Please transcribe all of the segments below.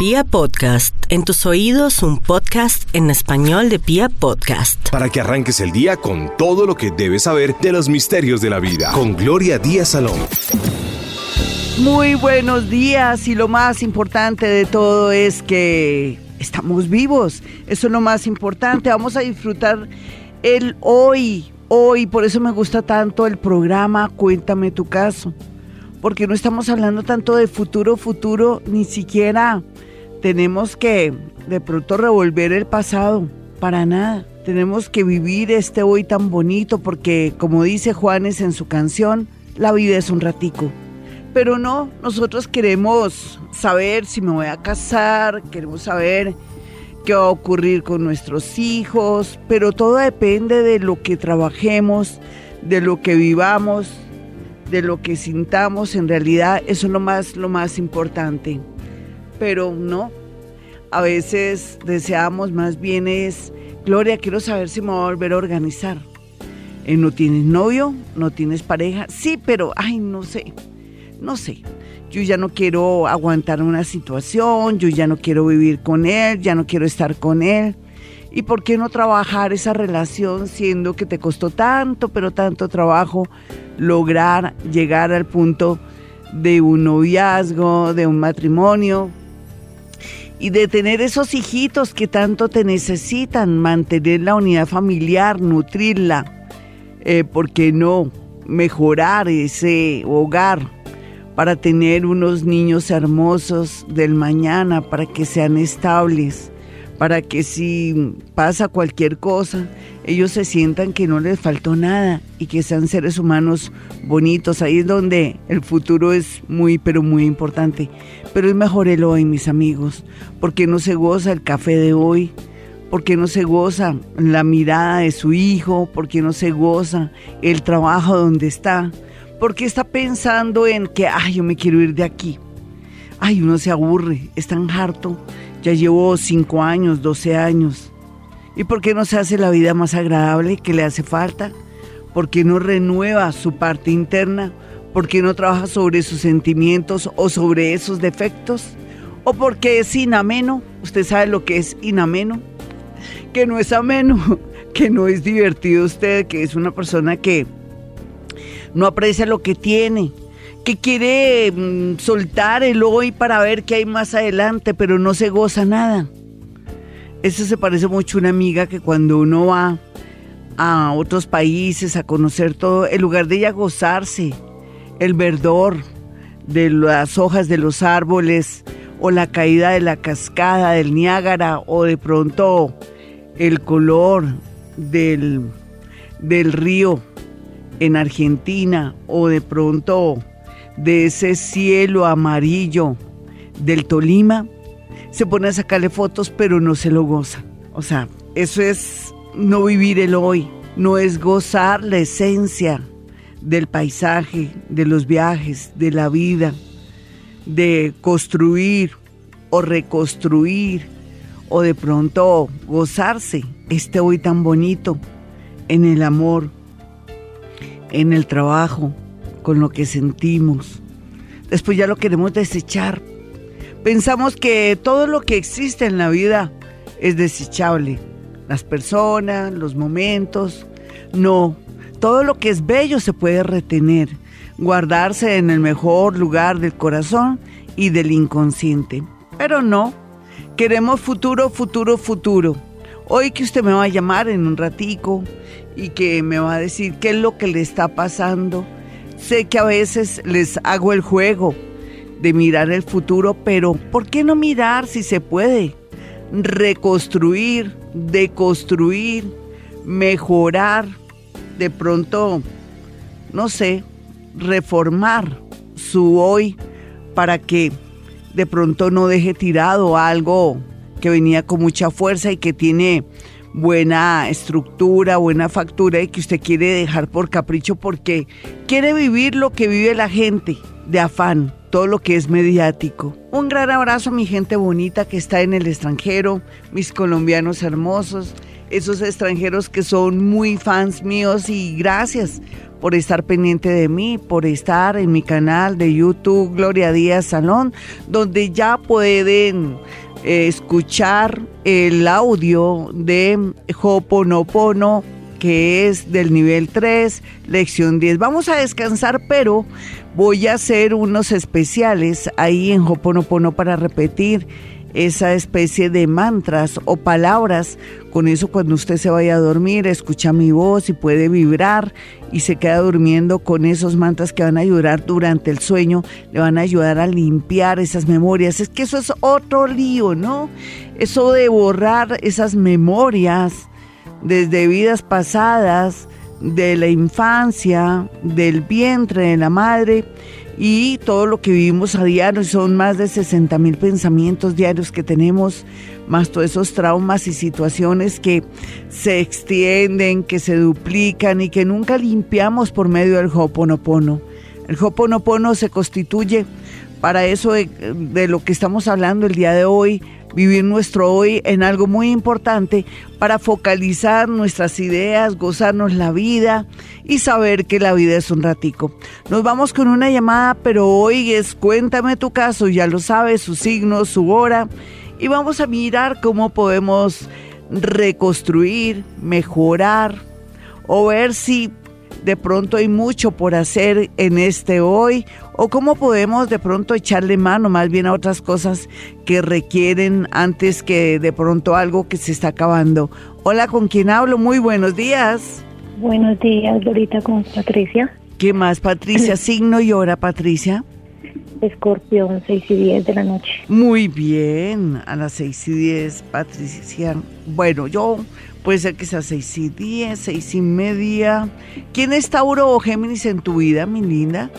Pia Podcast, en tus oídos un podcast en español de Pia Podcast. Para que arranques el día con todo lo que debes saber de los misterios de la vida. Con Gloria Díaz Salón. Muy buenos días y lo más importante de todo es que estamos vivos. Eso es lo más importante. Vamos a disfrutar el hoy. Hoy, por eso me gusta tanto el programa Cuéntame tu caso. Porque no estamos hablando tanto de futuro, futuro, ni siquiera tenemos que de pronto revolver el pasado, para nada. Tenemos que vivir este hoy tan bonito porque, como dice Juanes en su canción, la vida es un ratico. Pero no, nosotros queremos saber si me voy a casar, queremos saber qué va a ocurrir con nuestros hijos, pero todo depende de lo que trabajemos, de lo que vivamos, de lo que sintamos. En realidad, eso es lo más, lo más importante pero no. A veces deseamos más bien es, Gloria, quiero saber si me voy a volver a organizar. Eh, ¿No tienes novio? ¿No tienes pareja? Sí, pero, ay, no sé, no sé. Yo ya no quiero aguantar una situación, yo ya no quiero vivir con él, ya no quiero estar con él. ¿Y por qué no trabajar esa relación siendo que te costó tanto, pero tanto trabajo lograr llegar al punto de un noviazgo, de un matrimonio? Y de tener esos hijitos que tanto te necesitan, mantener la unidad familiar, nutrirla, eh, ¿por qué no? Mejorar ese hogar para tener unos niños hermosos del mañana, para que sean estables, para que si pasa cualquier cosa, ellos se sientan que no les faltó nada y que sean seres humanos bonitos. Ahí es donde el futuro es muy, pero muy importante. Pero es mejor el hoy, mis amigos, porque no se goza el café de hoy, porque no se goza la mirada de su hijo, porque no se goza el trabajo donde está, porque está pensando en que, ay, yo me quiero ir de aquí. Ay, uno se aburre, es tan harto. Ya llevo cinco años, doce años ¿Y por qué no se hace la vida más agradable que le hace falta? ¿Por qué no renueva su parte interna? ¿Por qué no trabaja sobre sus sentimientos o sobre esos defectos? ¿O porque es inameno? ¿Usted sabe lo que es inameno? Que no es ameno, que no es divertido usted, que es una persona que no aprecia lo que tiene, que quiere mm, soltar el hoy para ver qué hay más adelante, pero no se goza nada. Eso se parece mucho a una amiga que cuando uno va a otros países a conocer todo, en lugar de ella gozarse el verdor de las hojas de los árboles o la caída de la cascada del Niágara o de pronto el color del, del río en Argentina o de pronto de ese cielo amarillo del Tolima, se pone a sacarle fotos, pero no se lo goza. O sea, eso es no vivir el hoy, no es gozar la esencia del paisaje, de los viajes, de la vida, de construir o reconstruir o de pronto gozarse este hoy tan bonito en el amor, en el trabajo, con lo que sentimos. Después ya lo queremos desechar Pensamos que todo lo que existe en la vida es desechable. Las personas, los momentos. No, todo lo que es bello se puede retener, guardarse en el mejor lugar del corazón y del inconsciente. Pero no, queremos futuro, futuro, futuro. Hoy que usted me va a llamar en un ratico y que me va a decir qué es lo que le está pasando. Sé que a veces les hago el juego de mirar el futuro, pero ¿por qué no mirar si se puede? Reconstruir, deconstruir, mejorar, de pronto, no sé, reformar su hoy para que de pronto no deje tirado algo que venía con mucha fuerza y que tiene buena estructura, buena factura y que usted quiere dejar por capricho porque quiere vivir lo que vive la gente de afán todo lo que es mediático. Un gran abrazo a mi gente bonita que está en el extranjero, mis colombianos hermosos, esos extranjeros que son muy fans míos y gracias por estar pendiente de mí, por estar en mi canal de YouTube Gloria Díaz Salón, donde ya pueden escuchar el audio de Hoponopono que es del nivel 3, lección 10. Vamos a descansar, pero voy a hacer unos especiales ahí en Hoponopono para repetir esa especie de mantras o palabras. Con eso cuando usted se vaya a dormir, escucha mi voz y puede vibrar y se queda durmiendo con esos mantras que van a ayudar durante el sueño, le van a ayudar a limpiar esas memorias. Es que eso es otro lío, ¿no? Eso de borrar esas memorias desde vidas pasadas, de la infancia, del vientre de la madre y todo lo que vivimos a diario. Son más de 60 mil pensamientos diarios que tenemos, más todos esos traumas y situaciones que se extienden, que se duplican y que nunca limpiamos por medio del Hoponopono. El Hoponopono se constituye para eso de, de lo que estamos hablando el día de hoy, vivir nuestro hoy en algo muy importante para focalizar nuestras ideas, gozarnos la vida y saber que la vida es un ratico. Nos vamos con una llamada, pero hoy es cuéntame tu caso, ya lo sabes, su signo, su hora, y vamos a mirar cómo podemos reconstruir, mejorar o ver si de pronto hay mucho por hacer en este hoy o cómo podemos de pronto echarle mano más bien a otras cosas que requieren antes que de pronto algo que se está acabando. Hola, ¿con quién hablo? Muy buenos días. Buenos días, Dorita, con Patricia. ¿Qué más, Patricia? Signo y hora, Patricia. Escorpión, 6 y 10 de la noche. Muy bien, a las 6 y 10, Patricia. Bueno, yo Puede ser que sea seis y diez, seis y media. ¿Quién es Tauro o Géminis en tu vida, mi linda?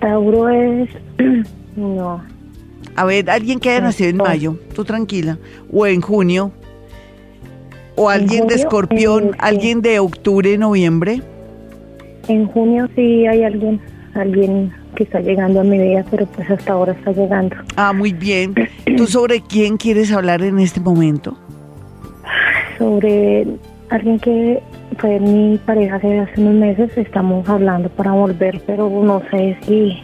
Tauro es... no. A ver, alguien que haya nacido en mayo, tú tranquila. O en junio. O alguien de escorpión, alguien de octubre, noviembre. En junio sí hay alguien, alguien que está llegando a mi vida, pero pues hasta ahora está llegando. Ah, muy bien. ¿Tú sobre quién quieres hablar en este momento? sobre alguien que fue mi pareja hace, hace unos meses. Estamos hablando para volver, pero no sé si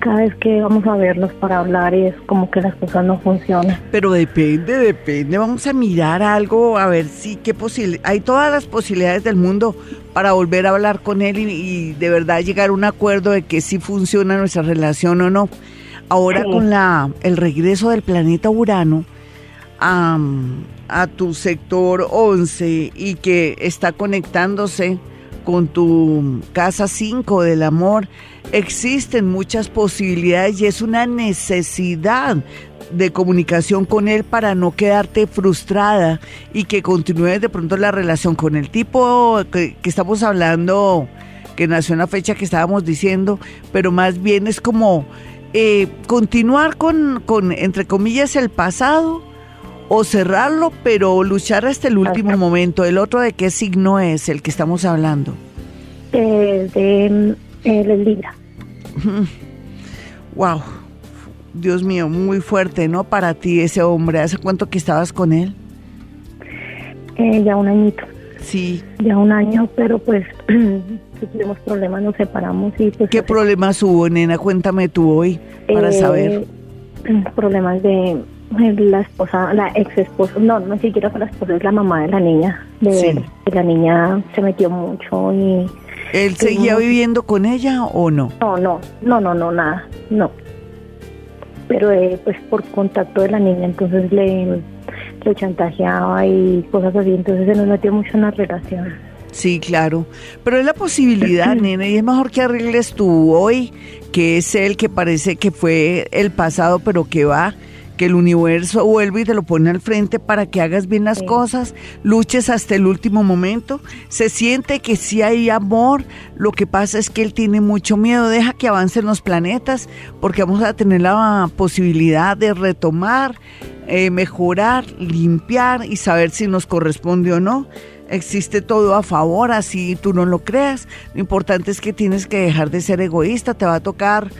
cada vez que vamos a verlos para hablar y es como que las cosas no funcionan. Pero depende, depende. Vamos a mirar algo, a ver si qué posible. Hay todas las posibilidades del mundo para volver a hablar con él y, de verdad llegar a un acuerdo de que si funciona nuestra relación o no. Ahora con la el regreso del planeta Urano a, a tu sector 11 y que está conectándose con tu casa 5 del amor, existen muchas posibilidades y es una necesidad de comunicación con él para no quedarte frustrada y que continúes de pronto la relación con el tipo que, estamos hablando, que nació en la fecha que estábamos diciendo, pero más bien es como eh, continuar con, con, entre comillas, el pasado o cerrarlo, pero luchar hasta el último momento. ¿El otro de qué signo es el que estamos hablando? Eh, de el Libra. Wow. Dios mío, muy fuerte, ¿no? Para ti ese hombre. ¿Hace cuánto que estabas con él? Eh, ya un añito. Sí. Ya un año, pero pues tuvimos problemas, nos separamos y pues... ¿Qué problemas hubo, nena? Cuéntame tú hoy para eh, saber. Problemas de la esposa, la ex esposa, no, no siquiera fue la esposa, es la mamá de la niña. De, la niña se metió mucho y... ¿Él seguía viviendo con ella o no? No, no, no, no, no, nada, no. Pero eh, pues por contacto de la niña, entonces le, le chantajeaba y cosas así, entonces se nos metió mucho en la relación. Sí, claro. Pero es la posibilidad, nena, y es mejor que arregles tú hoy, que es él que parece que fue el pasado, pero que va que el universo vuelve y te lo pone al frente para que hagas bien las cosas, luches hasta el último momento. Se siente que sí hay amor, lo que pasa es que él tiene mucho miedo, deja que avancen los planetas, porque vamos a tener la posibilidad de retomar, eh, mejorar, limpiar y saber si nos corresponde o no existe todo a favor, así tú no lo creas. Lo importante es que tienes que dejar de ser egoísta, te va a tocar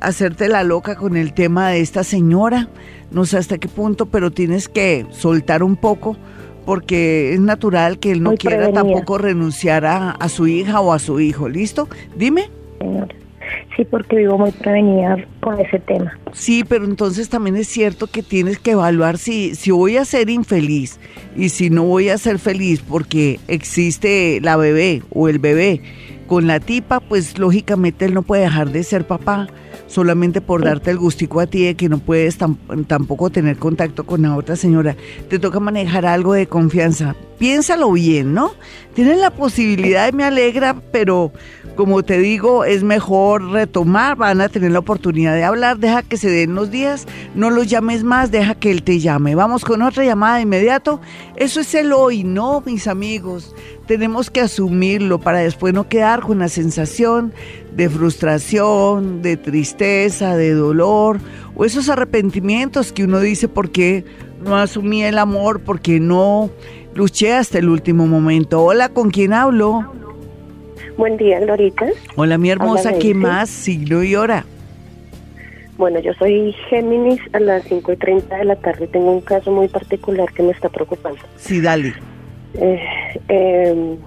hacerte la loca con el tema de esta señora, no sé hasta qué punto, pero tienes que soltar un poco porque es natural que él no Muy quiera prevenida. tampoco renunciar a, a su hija o a su hijo. ¿Listo? Dime. señora. Sí, porque vivo muy prevenida con ese tema. Sí, pero entonces también es cierto que tienes que evaluar si, si voy a ser infeliz y si no voy a ser feliz porque existe la bebé o el bebé con la tipa, pues lógicamente él no puede dejar de ser papá solamente por darte el gustico a ti de que no puedes tam- tampoco tener contacto con la otra señora. Te toca manejar algo de confianza. Piénsalo bien, ¿no? Tienes la posibilidad, me alegra, pero como te digo, es mejor retomar, van a tener la oportunidad de hablar, deja que se den los días, no los llames más, deja que él te llame. Vamos con otra llamada de inmediato. Eso es el hoy, ¿no, mis amigos? Tenemos que asumirlo para después no quedar con la sensación de frustración, de tristeza, de dolor, o esos arrepentimientos que uno dice porque no asumí el amor, porque no luché hasta el último momento. Hola, ¿con quién hablo? Buen día, Glorita. Hola, mi hermosa, Hola, ¿qué más? Siglo y hora. Bueno, yo soy Géminis a las 5 y 30 de la tarde. Tengo un caso muy particular que me está preocupando. Sí, dale. Eh, eh,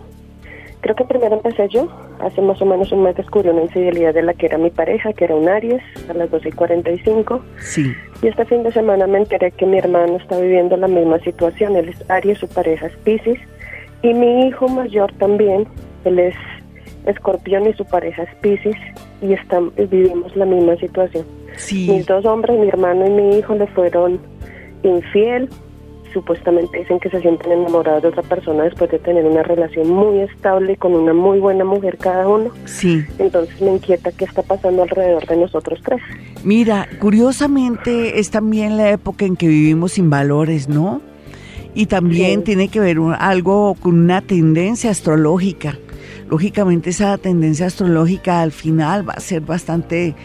creo que primero empecé yo. Hace más o menos un mes descubrí una infidelidad de la que era mi pareja, que era un Aries, a las 12 y 45. Sí. Y este fin de semana me enteré que mi hermano está viviendo la misma situación. Él es Aries, su pareja es Pisces. Y mi hijo mayor también, él es Escorpión y su pareja es Pisces. Y están, vivimos la misma situación. Sí. Mis dos hombres, mi hermano y mi hijo, le fueron infiel. Supuestamente dicen que se sienten enamorados de otra persona después de tener una relación muy estable con una muy buena mujer cada uno. Sí. Entonces me inquieta qué está pasando alrededor de nosotros tres. Mira, curiosamente es también la época en que vivimos sin valores, ¿no? Y también Sí. tiene que ver un- algo con una tendencia astrológica. Lógicamente esa tendencia astrológica al final va a ser bastante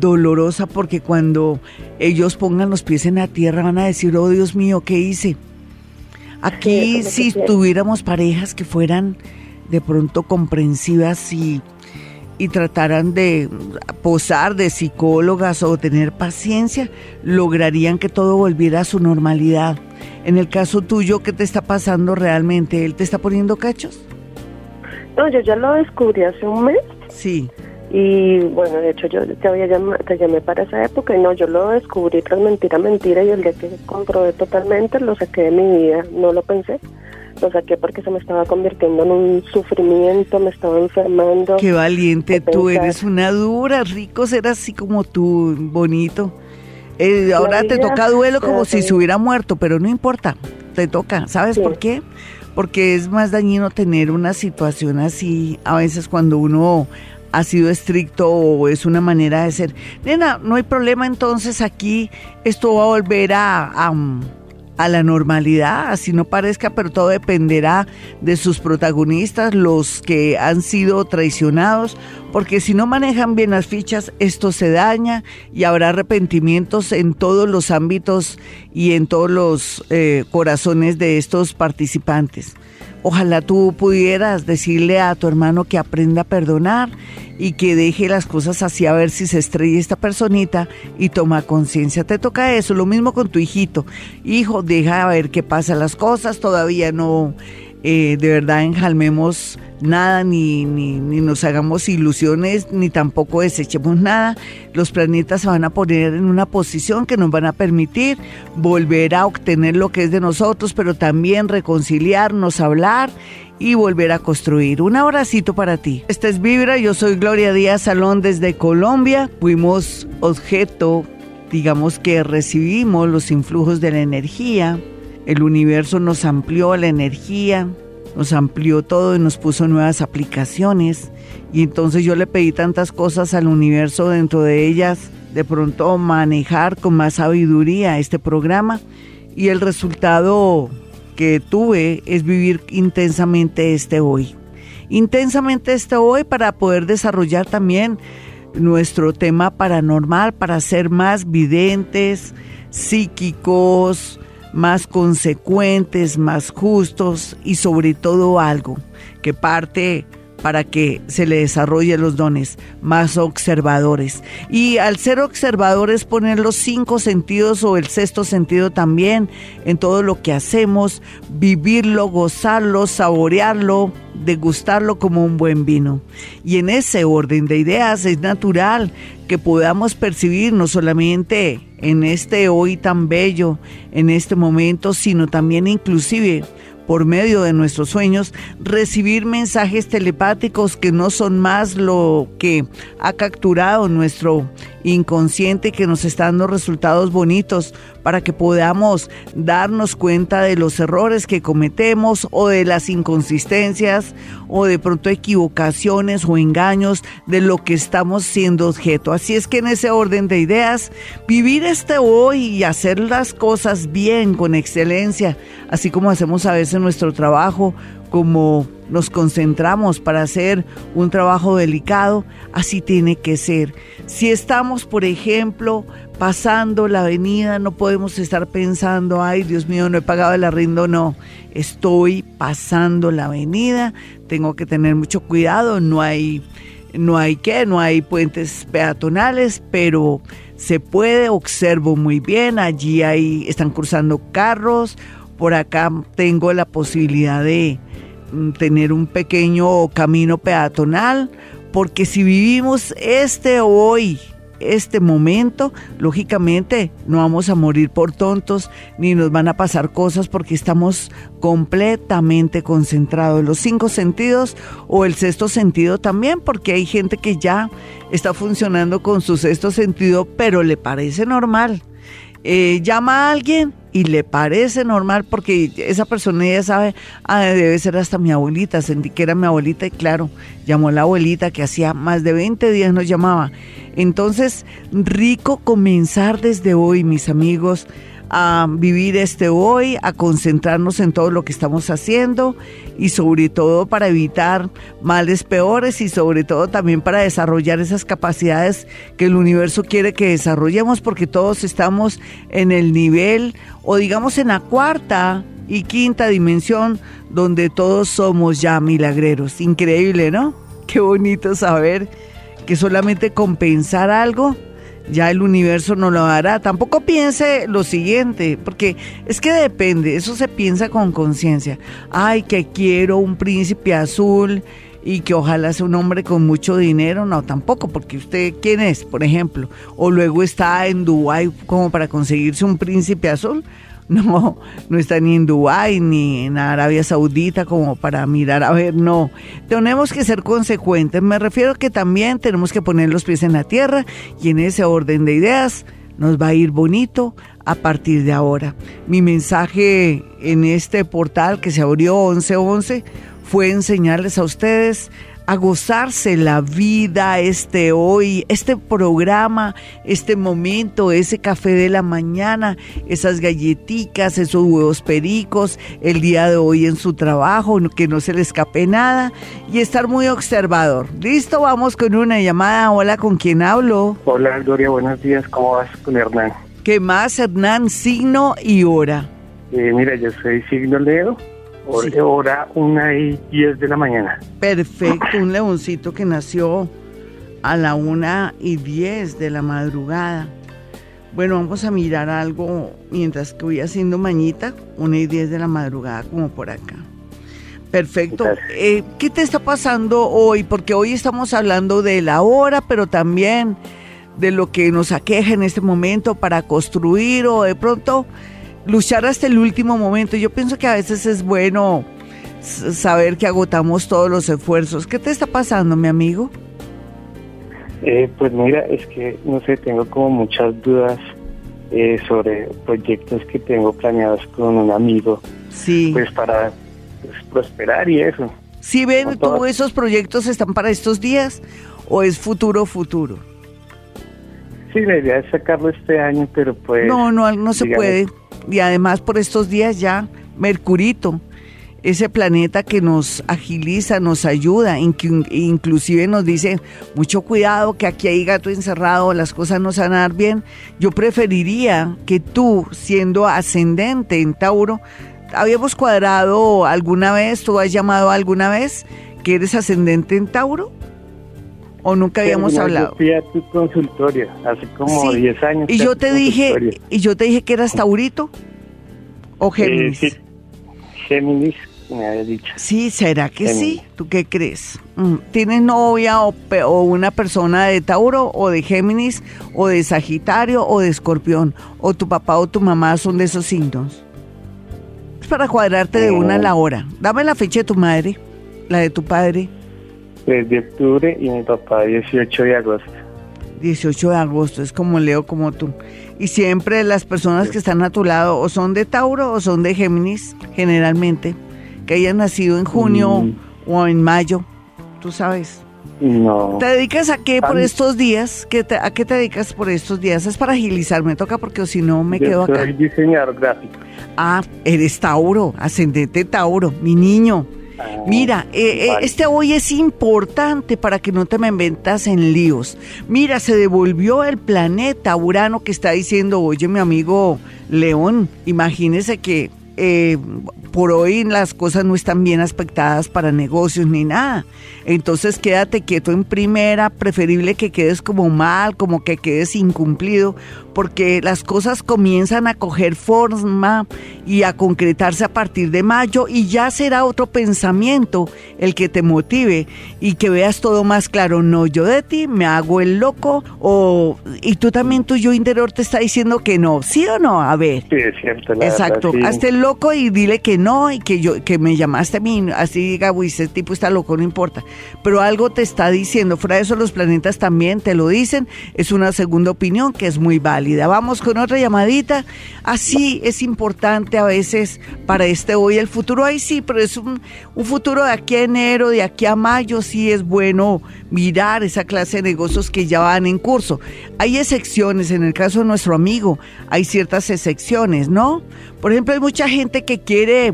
dolorosa porque cuando ellos pongan los pies en la tierra van a decir, oh Dios mío, ¿qué hice? Aquí si tuviéramos parejas que fueran de pronto comprensivas y, y trataran de posar de psicólogas o tener paciencia, lograrían que todo volviera a su normalidad. En el caso tuyo, ¿qué te está pasando realmente? ¿Él te está poniendo cachos? No, yo ya lo descubrí hace un mes Sí. y bueno, de hecho yo te, había llamado, te llamé para esa época y no, yo lo descubrí tras mentira, mentira y el día que comprobé totalmente lo saqué de mi vida, no lo pensé. Lo saqué porque se me estaba convirtiendo en un sufrimiento, me estaba enfermando. Qué valiente tú, pensar. eres una dura, rico ser así como tú, bonito. Eh, ahora te toca duelo como si se hubiera muerto, pero no importa, te toca. ¿Sabes Sí. por qué? Porque es más dañino tener una situación así, a veces cuando uno ha sido estricto o es una manera de ser. Nena, no hay problema entonces aquí, esto va a volver a, a, a la normalidad, así no parezca, pero todo dependerá de sus protagonistas, los que han sido traicionados, porque si no manejan bien las fichas, esto se daña y habrá arrepentimientos en todos los ámbitos y en todos los eh, corazones de estos participantes. Ojalá tú pudieras decirle a tu hermano que aprenda a perdonar y que deje las cosas así a ver si se estrella esta personita y toma conciencia. Te toca eso, lo mismo con tu hijito. Hijo, deja a ver qué pasa las cosas, todavía no eh, de verdad enjalmemos nada, ni, ni, ni nos hagamos ilusiones, ni tampoco desechemos nada. Los planetas se van a poner en una posición que nos van a permitir volver a obtener lo que es de nosotros, pero también reconciliarnos, hablar y volver a construir. Un abracito para ti. Esta es Vibra, yo soy Gloria Díaz Salón desde Colombia. Fuimos objeto, digamos que recibimos los influjos de la energía. El universo nos amplió la energía, nos amplió todo y nos puso nuevas aplicaciones. Y entonces yo le pedí tantas cosas al universo, dentro de ellas, de pronto manejar con más sabiduría este programa. Y el resultado que tuve es vivir intensamente este hoy. Intensamente este hoy para poder desarrollar también nuestro tema paranormal, para ser más videntes, psíquicos, más consecuentes, más justos y sobre todo algo que parte para que se le desarrollen los dones, más observadores. Y al ser observadores, poner los cinco sentidos o el sexto sentido también en todo lo que hacemos, vivirlo, gozarlo, saborearlo, degustarlo como un buen vino. Y en ese orden de ideas es natural que podamos percibir no solamente en este hoy tan bello, en este momento, sino también inclusive por medio de nuestros sueños, recibir mensajes telepáticos que no son más lo que ha capturado nuestro inconsciente que nos está dando resultados bonitos para que podamos darnos cuenta de los errores que cometemos o de las inconsistencias o de pronto equivocaciones o engaños de lo que estamos siendo objeto. Así es que en ese orden de ideas, vivir este hoy y hacer las cosas bien, con excelencia, así como hacemos a veces nuestro trabajo, como nos concentramos para hacer un trabajo delicado, así tiene que ser. Si estamos, por ejemplo, pasando la avenida, no podemos estar pensando, ay Dios mío, no he pagado el arriendo, no. Estoy pasando la avenida, tengo que tener mucho cuidado, no hay, no hay qué, no hay puentes peatonales, pero se puede, observo muy bien, allí hay, están cruzando carros, por acá tengo la posibilidad de Mm, tener un pequeño camino peatonal, porque si vivimos este hoy, este momento, lógicamente no vamos a morir por tontos ni nos van a pasar cosas porque estamos completamente concentrados. Los cinco sentidos o el sexto sentido también, porque hay gente que ya está funcionando con su sexto sentido, pero le parece normal. Eh, llama a alguien y le parece normal porque esa persona ya sabe, ah, debe ser hasta mi abuelita, sentí que era mi abuelita y claro, llamó a la abuelita que hacía más de 20 días nos llamaba. Entonces, rico comenzar desde hoy, mis amigos, a vivir este hoy, a concentrarnos en todo lo que estamos haciendo y sobre todo para evitar males peores y sobre todo también para desarrollar esas capacidades que el universo quiere que desarrollemos porque todos estamos en el nivel o digamos en la cuarta y quinta dimensión donde todos somos ya milagreros. Increíble, ¿no? Qué bonito saber que solamente compensar algo ya el universo no lo hará. Tampoco piense lo siguiente, porque es que depende, eso se piensa con conciencia. Ay, que quiero un príncipe azul y que ojalá sea un hombre con mucho dinero, no, tampoco, porque usted, ¿quién es, por ejemplo? O luego está en Dubái como para conseguirse un príncipe azul. No, no está ni en Dubái ni en Arabia Saudita como para mirar, a ver, no. Tenemos que ser consecuentes. Me refiero que también tenemos que poner los pies en la tierra y en ese orden de ideas nos va a ir bonito a partir de ahora. Mi mensaje en este portal que se abrió 1111 fue enseñarles a ustedes a gozarse la vida, este hoy, este programa, este momento, ese café de la mañana, esas galletitas, esos huevos pericos, el día de hoy en su trabajo, que no se le escape nada y estar muy observador. Listo, vamos con una llamada. Hola, ¿con quién hablo? Hola, Gloria, buenos días. ¿Cómo vas con Hernán? ¿Qué más, Hernán? Signo y hora. Eh, mira, yo soy signo Leo hora una y diez de la mañana. Perfecto, un leoncito que nació a la una y diez de la madrugada. Bueno, vamos a mirar algo mientras que voy haciendo mañita, una y diez de la madrugada, como por acá. Perfecto. Eh, ¿Qué te está pasando hoy? Porque hoy estamos hablando de la hora, pero también de lo que nos aqueja en este momento para construir o de pronto luchar hasta el último momento. Yo pienso que a veces es bueno saber que agotamos todos los esfuerzos. ¿Qué te está pasando, mi amigo? Eh, pues mira, es que no sé, tengo como muchas dudas eh, sobre proyectos que tengo planeados con un amigo. Sí. Pues para pues, prosperar y eso. ¿Sí ven, tú esos proyectos están para estos días o es futuro, futuro? Sí, la idea es sacarlo este año, pero pues... No, no, no se puede y además por estos días ya Mercurito, ese planeta que nos agiliza, nos ayuda, inclusive nos dice, mucho cuidado que aquí hay gato encerrado, las cosas no dar bien. Yo preferiría que tú, siendo ascendente en Tauro, habíamos cuadrado alguna vez, tú has llamado alguna vez, que eres ascendente en Tauro? ¿O nunca habíamos hablado? Yo fui a tu consultorio hace como 10 años. Y yo te dije, y yo te dije que eras Taurito o eh, Géminis. sí. Géminis, me había dicho. Sí, ¿será que sí? ¿Tú qué crees? Mm, ¿Tienes novia o, o, una persona de Tauro o de Géminis o de Sagitario o de Escorpión? ¿O tu papá o tu mamá son de esos signos? Es para cuadrarte de una a la hora. Dame la fecha de tu madre, la de tu padre. 3 de octubre y mi papá 18 de agosto. 18 de agosto, es como Leo, como tú. Y siempre las personas que están a tu lado o son de Tauro o son de Géminis, generalmente, que hayan nacido en junio mm. o en mayo, tú sabes. No. ¿Te dedicas a qué por estos días? ¿Qué ¿A qué te dedicas por estos días? Es para agilizar, me toca porque si no me quedo acá. Soy diseñador gráfico. Ah, eres Tauro, ascendente Tauro, mi niño. Mira, eh, eh, este hoy es importante para que no te me inventas en líos. Mira, se devolvió el planeta Urano que está diciendo, oye mi amigo León, imagínese que eh, por hoy las cosas no están bien aspectadas para negocios ni nada. Entonces quédate quieto en primera, preferible que quedes como mal, como que quedes incumplido, porque las cosas comienzan a coger forma y a concretarse a partir de mayo y ya será otro pensamiento el que te motive y que veas todo más claro. No, yo de ti me hago el loco o y tú también tu yo interior te está diciendo que no, ¿sí o no? A ver. Sí, es cierto. Exacto, hazte el loco y dile que no y que yo que me llamaste a mí, así diga, uy, ese tipo está loco, no importa. Pero algo te está diciendo, fuera de eso los planetas también te lo dicen, es una segunda opinión que es muy válida. Vamos con otra llamadita. Así es importante a veces para este hoy el futuro, ahí sí, pero es un, un futuro de aquí a enero, de aquí a mayo, sí es bueno mirar esa clase de negocios que ya van en curso. Hay excepciones, en el caso de nuestro amigo, hay ciertas excepciones, ¿no? Por ejemplo, hay mucha gente que quiere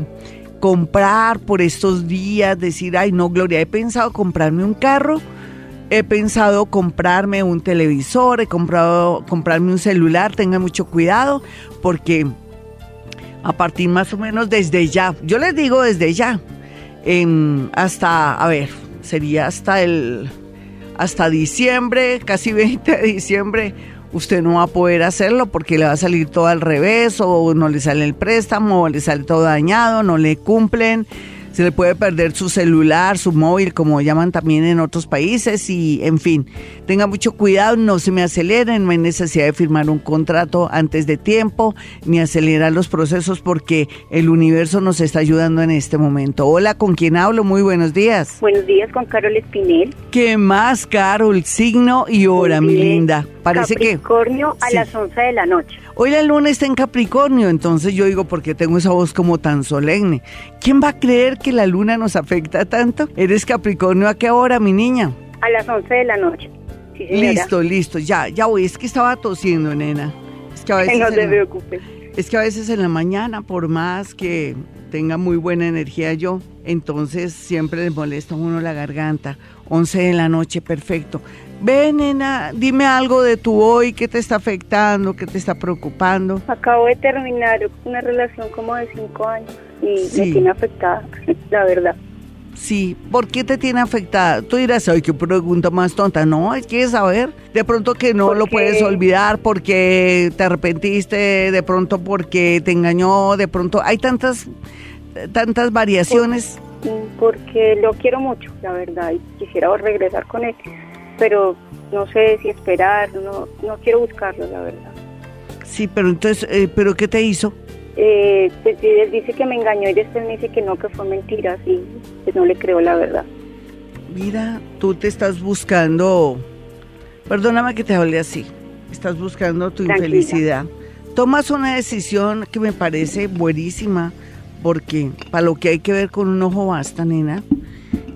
comprar por estos días, decir, ay no, Gloria, he pensado comprarme un carro, he pensado comprarme un televisor, he comprado comprarme un celular, tenga mucho cuidado, porque a partir más o menos desde ya, yo les digo desde ya, hasta, a ver, sería hasta el, hasta diciembre, casi 20 de diciembre, usted no va a poder hacerlo porque le va a salir todo al revés o no le sale el préstamo o le sale todo dañado, no le cumplen se le puede perder su celular, su móvil, como llaman también en otros países y en fin, tenga mucho cuidado, no se me aceleren, no hay necesidad de firmar un contrato antes de tiempo ni acelerar los procesos porque el universo nos está ayudando en este momento. Hola, ¿con quién hablo? Muy buenos días. Buenos días con Carol Espinel. ¿Qué más, Carol? Signo y hora, mi linda. Parece Capricornio a las 11 de la noche. Hoy la luna está en Capricornio, entonces yo digo, porque tengo esa voz como tan solemne? ¿Quién va a creer que la luna nos afecta tanto? ¿Eres Capricornio a qué hora, mi niña? A las 11 de la noche. listo, listo, ya, ya voy. Es que estaba tosiendo, nena. Es que a veces no te preocupes. Es que a veces en la mañana, por más que tenga muy buena energía yo, entonces siempre les molesta a uno la garganta. 11 de la noche, perfecto. Ven, nena, dime algo de tu hoy, qué te está afectando, qué te está preocupando. Acabo de terminar una relación como de cinco años y me tiene afectada, la verdad. Sí, ¿por qué te tiene afectada? Tú dirás, ay, qué pregunta más tonta. No, hay que saber. De pronto que no lo puedes olvidar porque te arrepentiste, de pronto porque te engañó, de pronto hay tantas, tantas variaciones. Porque lo quiero mucho, la verdad, y quisiera regresar con él pero no sé si esperar, no, no quiero buscarlo, la verdad. Sí, pero entonces, eh, ¿pero qué te hizo? Eh, pues, él dice que me engañó y después me dice que no, que fue mentira, y pues no le creo la verdad. Mira, tú te estás buscando, perdóname que te hable así, estás buscando tu infelicidad. Tomas una decisión que me parece buenísima, porque para lo que hay que ver con un ojo basta, nena.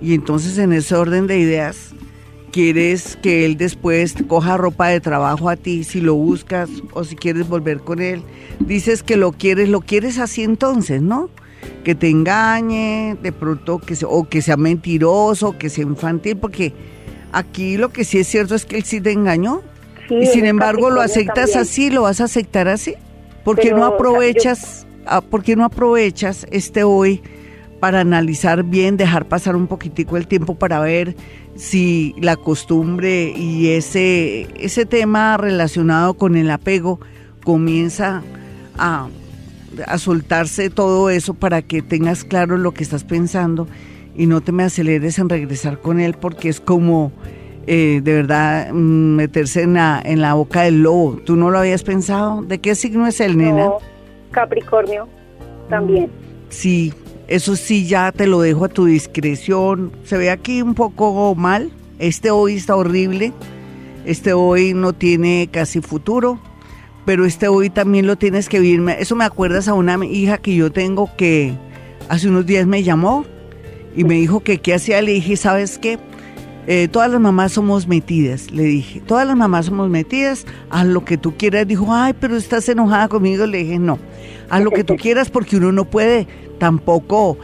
Y entonces en ese orden de ideas, quieres que él después coja ropa de trabajo a ti, si lo buscas o si quieres volver con él. Dices que lo quieres, lo quieres así entonces, ¿no? Que te engañe, de pronto que o que sea mentiroso, que sea infantil, porque aquí lo que sí es cierto es que él sí te engañó. y sin embargo lo aceptas así, lo vas a aceptar así. ¿Por qué no aprovechas, ah, ¿por qué no aprovechas este hoy? para analizar bien, dejar pasar un poquitico el tiempo para ver si la costumbre y ese, ese tema relacionado con el apego comienza a, a soltarse todo eso para que tengas claro lo que estás pensando y no te me aceleres en regresar con él porque es como eh, de verdad mm, meterse en la, en la boca del lobo. ¿Tú no lo habías pensado? ¿De qué signo es el nena? Capricornio también. Sí, eso sí ya te lo dejo a tu discreción. Se ve aquí un poco mal. Este hoy está horrible. Este hoy no tiene casi futuro. Pero este hoy también lo tienes que vivir. Eso me acuerdas a una hija que yo tengo que hace unos días me llamó y me dijo que qué hacía. Le dije, ¿sabes qué? Eh, todas las mamás somos metidas, le dije. Todas las mamás somos metidas, haz lo que tú quieras. Dijo, ay, pero estás enojada conmigo. Le dije, no, haz lo que tú quieras porque uno no puede tampoco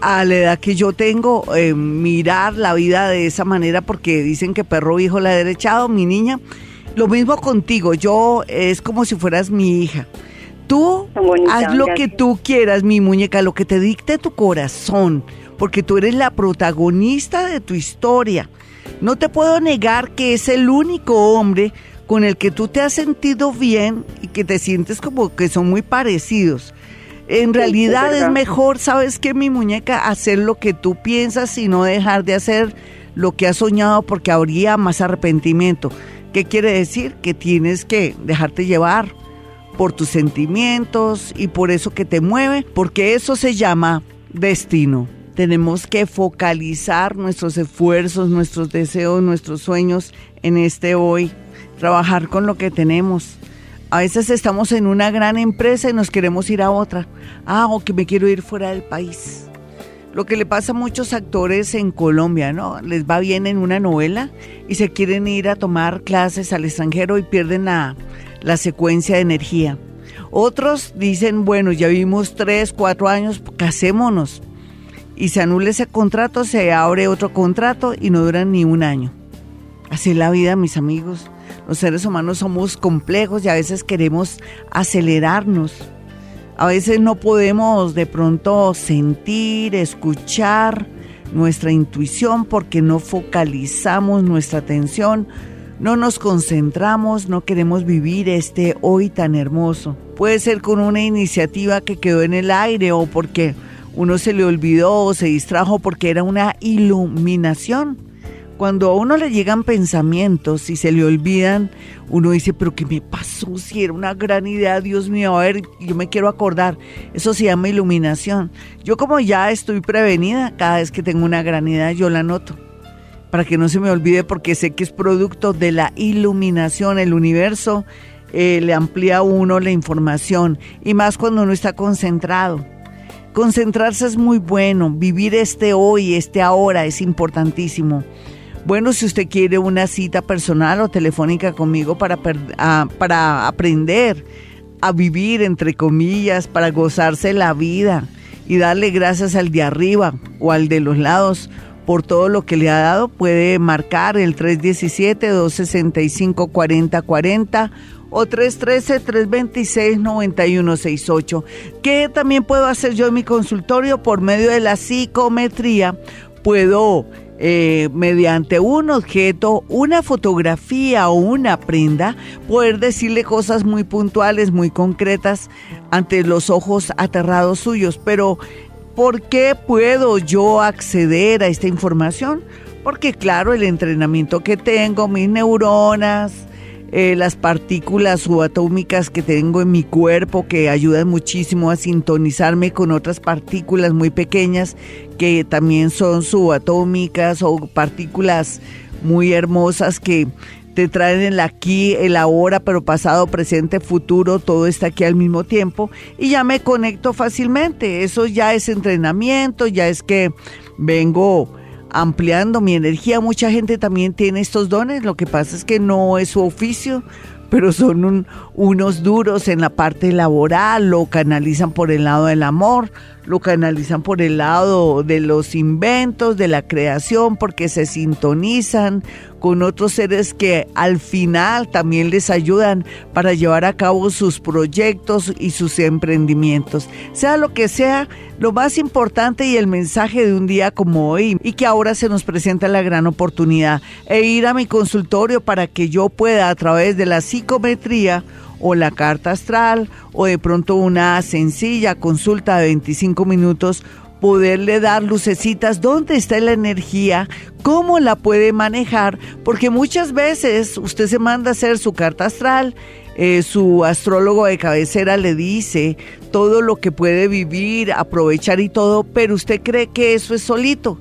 a la edad que yo tengo eh, mirar la vida de esa manera porque dicen que perro hijo la derechado, mi niña. Lo mismo contigo, yo es como si fueras mi hija. Tú haz lo que tú quieras, mi muñeca, lo que te dicte tu corazón, porque tú eres la protagonista de tu historia. No te puedo negar que es el único hombre con el que tú te has sentido bien y que te sientes como que son muy parecidos. En realidad es, mejor, sabes que mi muñeca, hacer lo que tú piensas y no dejar de hacer lo que has soñado porque habría más arrepentimiento. ¿Qué quiere decir? Que tienes que dejarte llevar por tus sentimientos y por eso que te mueve, porque eso se llama destino. Tenemos que focalizar nuestros esfuerzos, nuestros deseos, nuestros sueños en este hoy, trabajar con lo que tenemos. A veces estamos en una gran empresa y nos queremos ir a otra. Ah, o que me quiero ir fuera del país. Lo que le pasa a muchos actores en Colombia, ¿no? Les va bien en una novela y se quieren ir a tomar clases al extranjero y pierden la, secuencia de energía. Otros dicen, bueno, ya vivimos tres, cuatro años, casémonos. Y se anula ese contrato, se abre otro contrato y no duran ni un año. Así es la vida, mis amigos. Los seres humanos somos complejos y a veces queremos acelerarnos. A veces no podemos de pronto sentir, escuchar nuestra intuición porque no focalizamos nuestra atención, no nos concentramos, no queremos vivir este hoy tan hermoso. Puede ser con una iniciativa que quedó en el aire o porque uno se le olvidó o se distrajo porque era una iluminación cuando a uno le llegan pensamientos y se le olvidan, uno dice, pero ¿qué me pasó? Si era una gran idea, Dios mío, a ver, yo me quiero acordar. Eso se llama iluminación. Yo como ya estoy prevenida, cada vez que tengo una gran idea, yo la anoto. Para que no se me olvide porque sé que es producto de la iluminación, el universo. Eh, le amplía a uno la información y más cuando uno está concentrado. Concentrarse es muy bueno, vivir este hoy, este ahora es importantísimo. Bueno, si usted quiere una cita personal o telefónica conmigo para, para aprender a vivir, entre comillas, para gozarse la vida y darle gracias al de arriba o al de los lados por todo lo que le ha dado, puede marcar el 317-265-4040 o 313-326-9168. ¿Qué también puedo hacer yo en mi consultorio por medio de la psicometría? Puedo eh, mediante un objeto, una fotografía o una prenda, poder decirle cosas muy puntuales, muy concretas ante los ojos aterrados suyos. Pero, ¿por qué puedo yo acceder a esta información? Porque claro, el entrenamiento que tengo, mis neuronas, eh, las partículas subatómicas que tengo en mi cuerpo que ayudan muchísimo a sintonizarme con otras partículas muy pequeñas que también son subatómicas o partículas muy hermosas que te traen el aquí, el ahora, pero pasado, presente, futuro, todo está aquí al mismo tiempo y ya me conecto fácilmente. Eso ya es entrenamiento, ya es que vengo ampliando mi energía. Mucha gente también tiene estos dones, lo que pasa es que no es su oficio, pero son unos duros en la parte laboral, lo canalizan por el lado del amor, lo canalizan por el lado de los inventos, de la creación, porque se sintonizan con otros seres que al final también les ayudan para llevar a cabo sus proyectos y sus emprendimientos. Sea lo que sea, lo más importante y el mensaje de un día como hoy y que ahora se nos presenta la gran oportunidad e ir a mi consultorio para que yo pueda a través de la psicometría o la carta astral o de pronto una sencilla consulta de 25 minutos poderle dar lucecitas dónde está la energía, cómo la puede manejar, porque muchas veces usted se manda a hacer su carta astral, eh, su astrólogo de cabecera le dice todo lo que puede vivir, aprovechar y todo, pero usted cree que eso es solito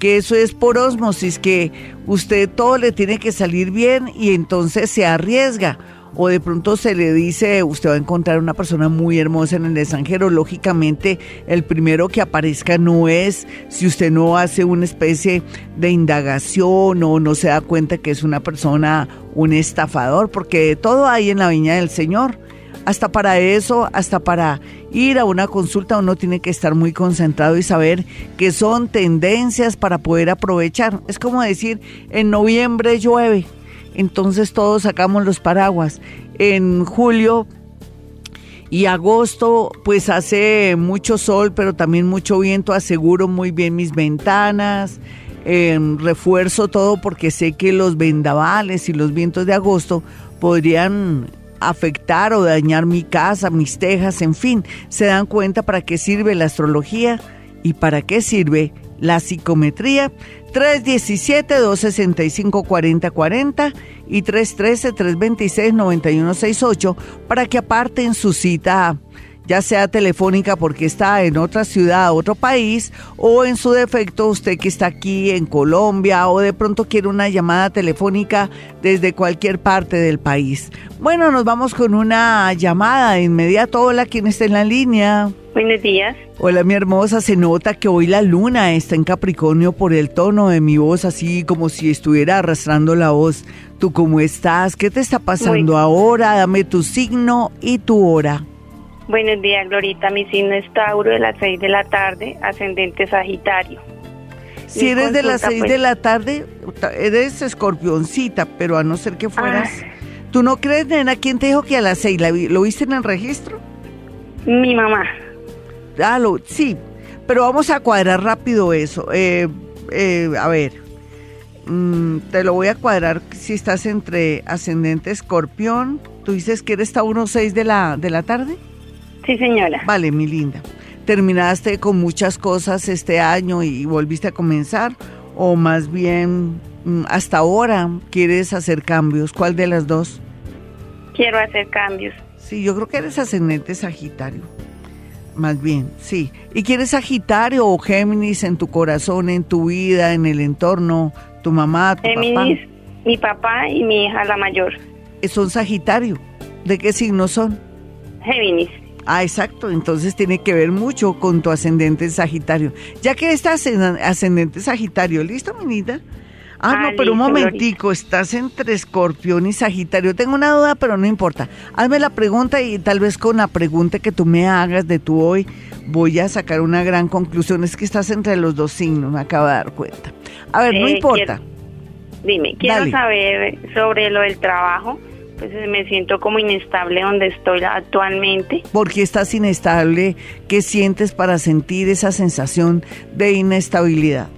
que eso es por osmosis, que usted todo le tiene que salir bien y entonces se arriesga o de pronto se le dice, usted va a encontrar una persona muy hermosa en el extranjero, lógicamente el primero que aparezca no es si usted no hace una especie de indagación o no se da cuenta que es una persona, un estafador, porque todo hay en la viña del Señor. Hasta para eso, hasta para ir a una consulta uno tiene que estar muy concentrado y saber que son tendencias para poder aprovechar. Es como decir, en noviembre llueve, entonces todos sacamos los paraguas. En julio y agosto pues hace mucho sol, pero también mucho viento, aseguro muy bien mis ventanas, em, refuerzo todo porque sé que los vendavales y los vientos de agosto podrían afectar o dañar mi casa, mis tejas, en fin, se dan cuenta para qué sirve la astrología y para qué sirve la psicometría 317-265-4040 y 313-326-9168 para que aparten su cita ya sea telefónica porque está en otra ciudad, otro país, o en su defecto usted que está aquí en Colombia o de pronto quiere una llamada telefónica desde cualquier parte del país. Bueno, nos vamos con una llamada de inmediato. Hola, ¿quién está en la línea? Buenos días. Hola, mi hermosa. Se nota que hoy la luna está en Capricornio por el tono de mi voz, así como si estuviera arrastrando la voz. ¿Tú cómo estás? ¿Qué te está pasando ahora? Dame tu signo y tu hora. Buenos días, Glorita. Mi signo es Tauro de las 6 de la tarde, ascendente Sagitario. Si eres de las 6 de la tarde, eres escorpioncita, pero a no ser que fueras... Ah. ¿Tú no crees, nena? ¿Quién te dijo que a las 6? ¿Lo viste en el registro? Mi mamá. Ah, lo, sí, pero vamos a cuadrar rápido eso. Eh, eh, a ver, mm, te lo voy a cuadrar si estás entre ascendente escorpión. ¿Tú dices que eres Tauro 6 de la, de la tarde? Sí, señora. Vale, mi linda. ¿Terminaste con muchas cosas este año y volviste a comenzar? ¿O más bien mm, hasta ahora quieres hacer cambios? ¿Cuál de las dos? Quiero hacer cambios. Sí, yo creo que eres ascendente Sagitario. Más bien, sí. ¿Y quieres Sagitario o Géminis en tu corazón, en tu vida, en el entorno? ¿Tu mamá, tu Géminis, mi papá y mi hija, la mayor. ¿Son Sagitario? ¿De qué signo son? Géminis. Ah, exacto. Entonces tiene que ver mucho con tu ascendente Sagitario. Ya que estás en ascendente Sagitario, ¿listo, minita? Ah, no, ah, pero un momentico, estás entre Escorpión y Sagitario. Tengo una duda, pero no importa. Hazme la pregunta y tal vez con la pregunta que tú me hagas de tú hoy voy a sacar una gran conclusión. Es que estás entre los dos signos, me acabo de dar cuenta. A ver, no eh, importa. dime, quiero saber sobre lo del trabajo pues me siento como inestable donde estoy actualmente. ¿Por qué estás inestable? ¿Qué sientes para sentir esa sensación de inestabilidad?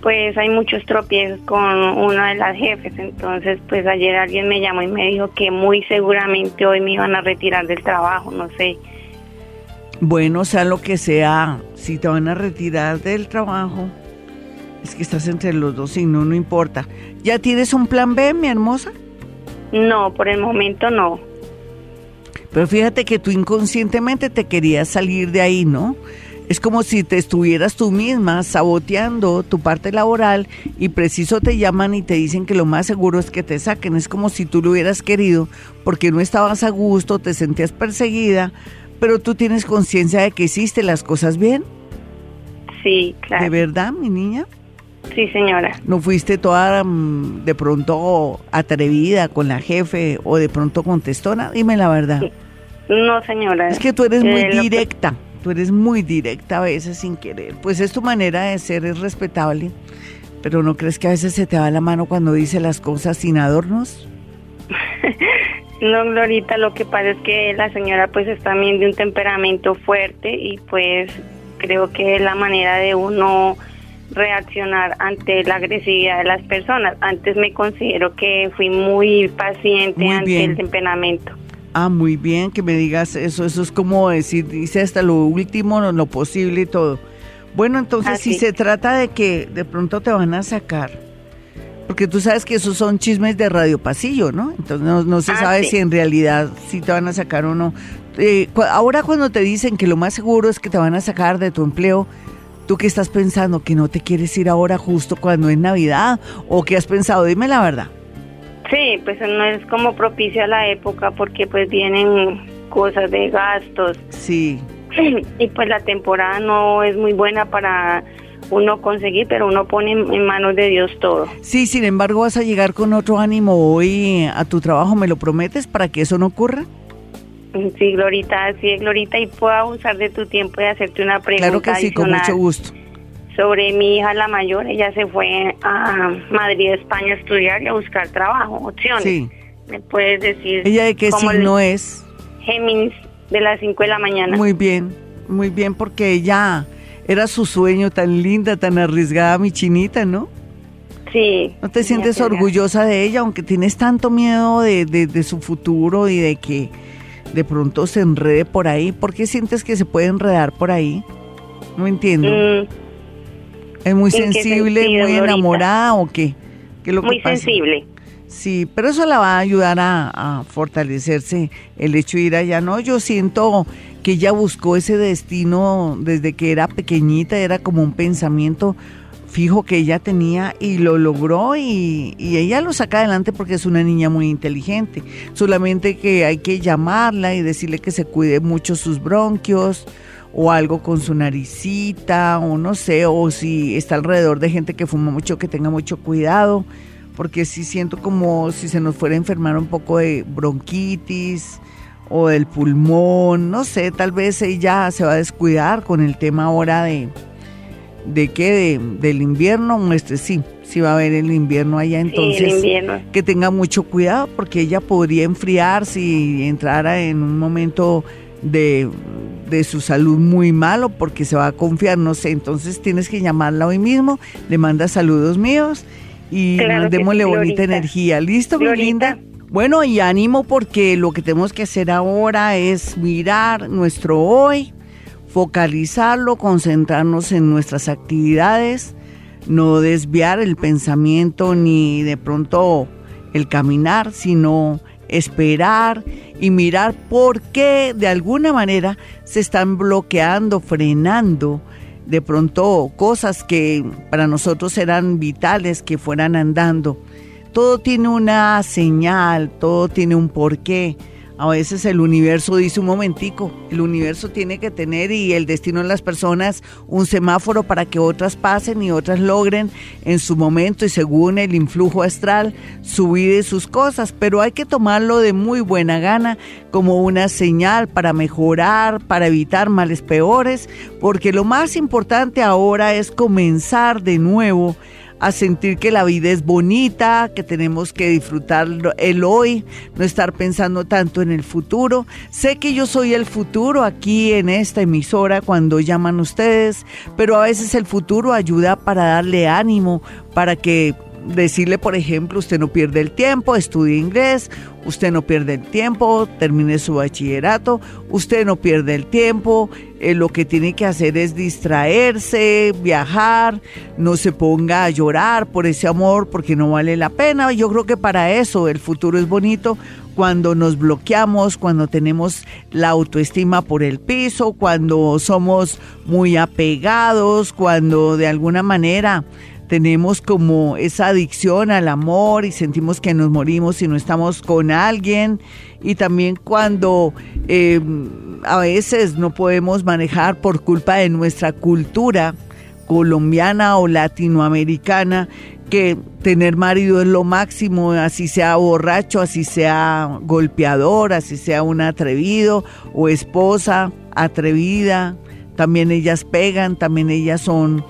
Pues hay muchos tropiezos con una de las jefes, entonces pues ayer alguien me llamó y me dijo que muy seguramente hoy me iban a retirar del trabajo, no sé. Bueno, sea lo que sea, si te van a retirar del trabajo, es que estás entre los dos y no, no importa. ¿Ya tienes un plan B, mi hermosa? No, por el momento no. Pero fíjate que tú inconscientemente te querías salir de ahí, ¿no? Es como si te estuvieras tú misma saboteando tu parte laboral y preciso te llaman y te dicen que lo más seguro es que te saquen. Es como si tú lo hubieras querido porque no estabas a gusto, te sentías perseguida, pero tú tienes conciencia de que hiciste las cosas bien. Sí, claro. ¿De verdad, mi niña? Sí, señora. ¿No fuiste toda mm, de pronto atrevida con la jefe o de pronto contestona? Dime la verdad. No, señora. Es que tú eres muy eh, directa. Tú eres muy directa a veces sin querer. Pues es tu manera de ser, es respetable. pero ¿no crees que a veces se te va la mano cuando dice las cosas sin adornos? no, Glorita, lo que pasa es que la señora pues es también de un temperamento fuerte y pues creo que la manera de uno reaccionar ante la agresividad de las personas. Antes me considero que fui muy paciente ante el temperamento. Ah, muy bien que me digas eso. Eso es como decir, dice hasta lo último, lo posible y todo. Bueno, entonces si se trata de que de pronto te van a sacar, porque tú sabes que esos son chismes de radio pasillo, ¿no? Entonces no, se ah, sabe si en realidad si te van a sacar o no. Eh, ahora cuando te dicen que lo más seguro es que te van a sacar de tu empleo, ¿tú qué estás pensando? ¿Que no te quieres ir ahora justo cuando es Navidad? ¿O qué has pensado? Dime la verdad. Sí, pues no es como propicia la época porque pues vienen cosas de gastos. Sí. Y pues la temporada no es muy buena para uno conseguir, pero uno pone en manos de Dios todo. Sí, sin embargo vas a llegar con otro ánimo hoy a tu trabajo, ¿me lo prometes para que eso no ocurra? Sí, Glorita, sí, Glorita, y puedo abusar de tu tiempo y hacerte una pregunta. Claro que sí, con mucho gusto. Sobre mi hija, la mayor, ella se fue a Madrid, España, a estudiar y a buscar trabajo, opciones. Sí. ¿Me puedes decir? ¿Ella de qué signo es? Géminis, de las 5 de la mañana. Muy bien, muy bien, porque ella era su sueño tan linda, tan arriesgada, mi chinita, ¿no? Sí. ¿No te sientes orgullosa de ella, aunque tienes tanto miedo de, de su futuro y de que de pronto se enrede por ahí. ¿Por qué sientes que se puede enredar por ahí? No entiendo. Mm. ¿Es muy sensible, muy enamorada o qué? ¿Qué lo muy sensible. Sí, pero eso la va a ayudar a, a, fortalecerse el hecho de ir allá. No, yo siento que ella buscó ese destino desde que era pequeñita, era como un pensamiento fijo que ella tenía y lo logró y, ella lo saca adelante porque es una niña muy inteligente. Solamente que hay que llamarla y decirle que se cuide mucho sus bronquios o algo con su naricita o no sé, o si está alrededor de gente que fuma mucho, que tenga mucho cuidado, porque si siento como si se nos fuera a enfermar un poco de bronquitis o del pulmón, no sé, tal vez ella se va a descuidar con el tema ahora de de qué del invierno este sí sí va a haber el invierno allá entonces que tenga mucho cuidado porque ella podría enfriarse y entrara en un momento de, de su salud muy malo porque se va a confiar no sé entonces tienes que llamarla hoy mismo le manda saludos míos y mandémosle bonita energía. Listo mi linda bueno y ánimo porque lo que tenemos que hacer ahora es mirar nuestro hoy focalizarlo, concentrarnos en nuestras actividades, no desviar el pensamiento ni de pronto el caminar, sino esperar y mirar por qué de alguna manera se están bloqueando, frenando de pronto cosas que para nosotros eran vitales que fueran andando. Todo tiene una señal, todo tiene un porqué. A veces el universo dice un momentico, el universo tiene que tener y el destino de las personas un semáforo para que otras pasen y otras logren en su momento y según el influjo astral subir sus cosas, pero hay que tomarlo de muy buena gana como una señal para mejorar, para evitar males peores, porque lo más importante ahora es comenzar de nuevo a sentir que la vida es bonita, que tenemos que disfrutar el hoy, no estar pensando tanto en el futuro. Sé que yo soy el futuro aquí en esta emisora cuando llaman ustedes, pero a veces el futuro ayuda para darle ánimo, para que decirle, por ejemplo, usted no pierde el tiempo, estudie inglés, usted no pierde el tiempo, termine su bachillerato, usted no pierde el tiempo, eh, lo que tiene que hacer es distraerse, viajar, no se ponga a llorar por ese amor porque no vale la pena. Yo creo que para eso el futuro es bonito cuando nos bloqueamos, cuando tenemos la autoestima por el piso, cuando somos muy apegados, cuando de alguna manera tenemos como esa adicción al amor y sentimos que nos morimos si no estamos con alguien. Y también cuando em, a veces no podemos manejar por culpa de nuestra cultura colombiana o latinoamericana que tener marido es lo máximo, así sea borracho, así sea golpeador, así sea un atrevido o esposa atrevida, también ellas pegan, también ellas son